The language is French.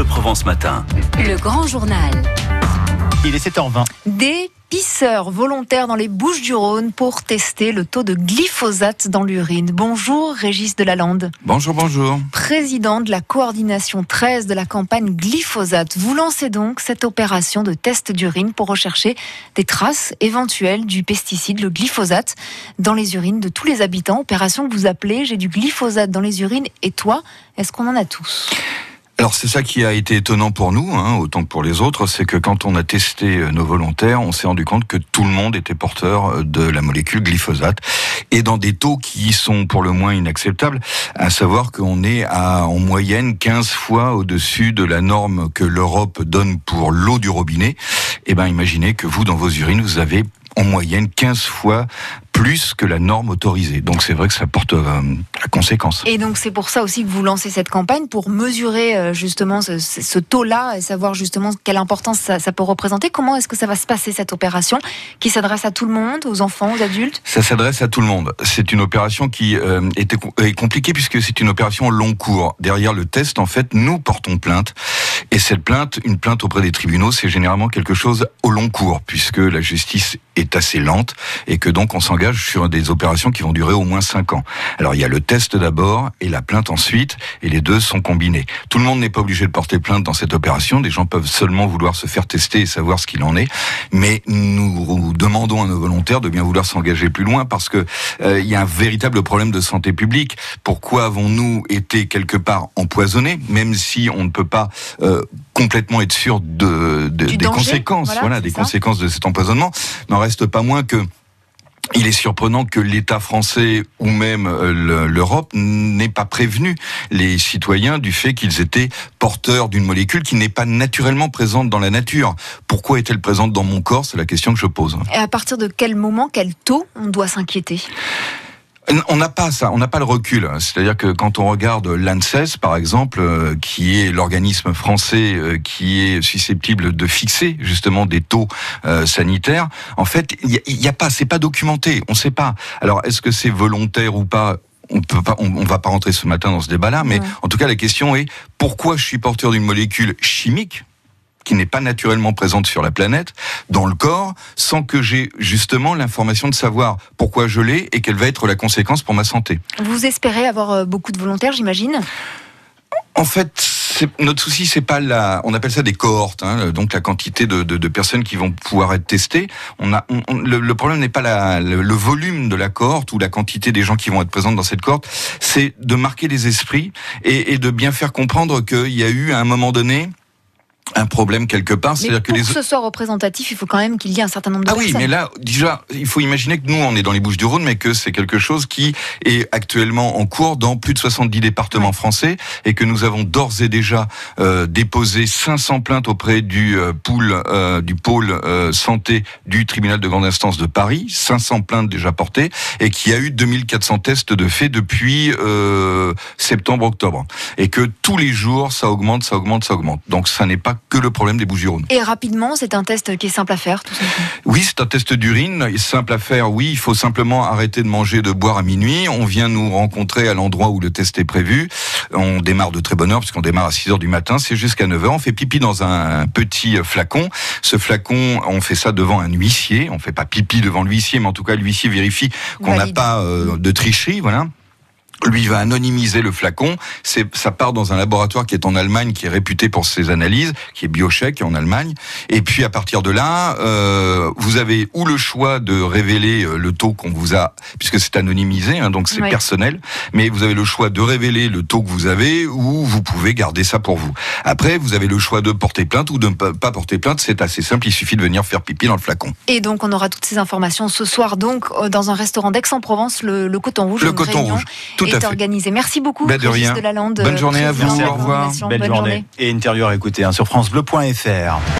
Bleu Provence Matin. Le grand journal. Il est 7h20. Des pisseurs volontaires dans les Bouches du Rhône pour tester le taux de glyphosate dans l'urine. Bonjour Régis Delalande. Bonjour, bonjour. Président de la coordination 13 de la campagne glyphosate. Vous lancez donc cette opération de test d'urine pour rechercher des traces éventuelles du pesticide, le glyphosate, dans les urines de tous les habitants. Opération que vous appelez J'ai du glyphosate dans les urines et toi, est-ce qu'on en a tous? Alors c'est ça qui a été étonnant pour nous, hein, autant que pour les autres, c'est que quand on a testé euh, nos volontaires, on s'est rendu compte que tout le monde était porteur euh, de la molécule glyphosate et dans des taux qui sont pour le moins inacceptables, à savoir qu'on est à en moyenne 15 fois au-dessus de la norme que l'Europe donne pour l'eau du robinet. Eh ben imaginez que vous dans vos urines, vous avez en moyenne 15 fois plus que la norme autorisée. Donc c'est vrai que ça porte euh, la conséquence. Et donc c'est pour ça aussi que vous lancez cette campagne pour mesurer euh, justement ce, taux-là et savoir justement quelle importance ça, peut représenter. Comment est-ce que ça va se passer cette opération qui s'adresse à tout le monde, aux enfants, aux adultes? Ça s'adresse à tout le monde. C'est une opération qui euh, était, est compliquée puisque c'est une opération long cours. Derrière le test, en fait, nous portons plainte. Et cette plainte, une plainte auprès des tribunaux, c'est généralement quelque chose au long cours puisque la justice est assez lente et que donc on s'engage sur des opérations qui vont durer au moins 5 ans. Alors il y a le test d'abord et la plainte ensuite, et les deux sont combinés. Tout le monde n'est pas obligé de porter plainte dans cette opération, des gens peuvent seulement vouloir se faire tester et savoir ce qu'il en est, mais nous demandons à nos volontaires de bien vouloir s'engager plus loin parce que euh, il y a un véritable problème de santé publique. Pourquoi avons-nous été quelque part empoisonnés, même si on ne peut pas euh, complètement être sûr de, des conséquences, voilà, des conséquences de cet empoisonnement, n'en reste pas moins que il est surprenant que l'État français ou même euh, l'Europe n'ait pas prévenu les citoyens du fait qu'ils étaient porteurs d'une molécule qui n'est pas naturellement présente dans la nature. Pourquoi est-elle présente dans mon corps? C'est la question que je pose. Et à partir de quel moment, quel taux on doit s'inquiéter? On n'a pas ça, on n'a pas le recul. C'est-à-dire que quand on regarde l'ANSES, par exemple, euh, qui est l'organisme français euh, qui est susceptible de fixer justement des taux euh, sanitaires, en fait, il n'y a, pas, c'est pas documenté, on ne sait pas. Alors, est-ce que c'est volontaire ou pas? On peut pas, on, va pas rentrer ce matin dans ce débat-là, mais en tout cas la question est pourquoi je suis porteur d'une molécule chimique qui n'est pas naturellement présente sur la planète, dans le corps, sans que j'ai justement l'information de savoir pourquoi je l'ai et quelle va être la conséquence pour ma santé. Vous espérez avoir euh, beaucoup de volontaires, j'imagine? En fait, notre souci, c'est pas la, on appelle ça des cohortes, hein, donc la quantité de, de, de, personnes qui vont pouvoir être testées. On a, le, problème n'est pas la, le, volume de la cohorte ou la quantité des gens qui vont être présents dans cette cohorte, c'est de marquer les esprits et, et de bien faire comprendre qu'il y a eu à un moment donné un problème quelque part. C'est-à-dire que, les... ce soit représentatif, il faut quand même qu'il y ait un certain nombre de ah personnes. Ah oui, mais là, déjà, il faut imaginer que nous, on est dans les Bouches-du-Rhône, mais que c'est quelque chose qui est actuellement en cours dans plus de 70 départements français et que nous avons d'ores et déjà euh, déposé 500 plaintes auprès du euh, pool, euh, du pôle euh, santé du tribunal de grande instance de Paris, 500 plaintes déjà portées et qui a eu 2400 tests de fait depuis euh, septembre-octobre et que tous les jours ça augmente, ça augmente, ça augmente. Donc ça n'est pas que le problème des bouches Et rapidement, c'est un test qui est simple à faire, tout simplement. Oui, c'est un test d'urine, simple à faire. Oui, il faut simplement arrêter de manger, de boire à minuit. On vient nous rencontrer à l'endroit où le test est prévu. On démarre de très bonne heure, puisqu'on démarre à 6 heures du matin. C'est jusqu'à 9 heures. On fait pipi dans un petit flacon. Ce flacon, on fait ça devant un huissier. On fait pas pipi devant l'huissier, mais en tout cas, l'huissier vérifie qu'on n'a pas euh, de tricherie, voilà lui va anonymiser le flacon. C'est, ça part dans un laboratoire qui est en Allemagne, qui est réputé pour ses analyses, qui est Biocheck en Allemagne. Et puis à partir de là, euh, vous avez ou le choix de révéler euh, le taux qu'on vous a, puisque c'est anonymisé, hein, donc c'est personnel. Mais vous avez le choix de révéler le taux que vous avez, ou vous pouvez garder ça pour vous. Après, vous avez le choix de porter plainte ou de ne pas porter plainte. C'est assez simple. Il suffit de venir faire pipi dans le flacon. Et donc on aura toutes ces informations ce soir, donc euh, dans un restaurant d'Aix-en-Provence, le, le Coton Rouge. Le Coton Rouge. Tout est organisé. Merci beaucoup, ben de rien. de la Lande. Bonne journée à vous. Au revoir. Belle, journée. Et intérieur, écoutez, hein, sur FranceBleu.fr.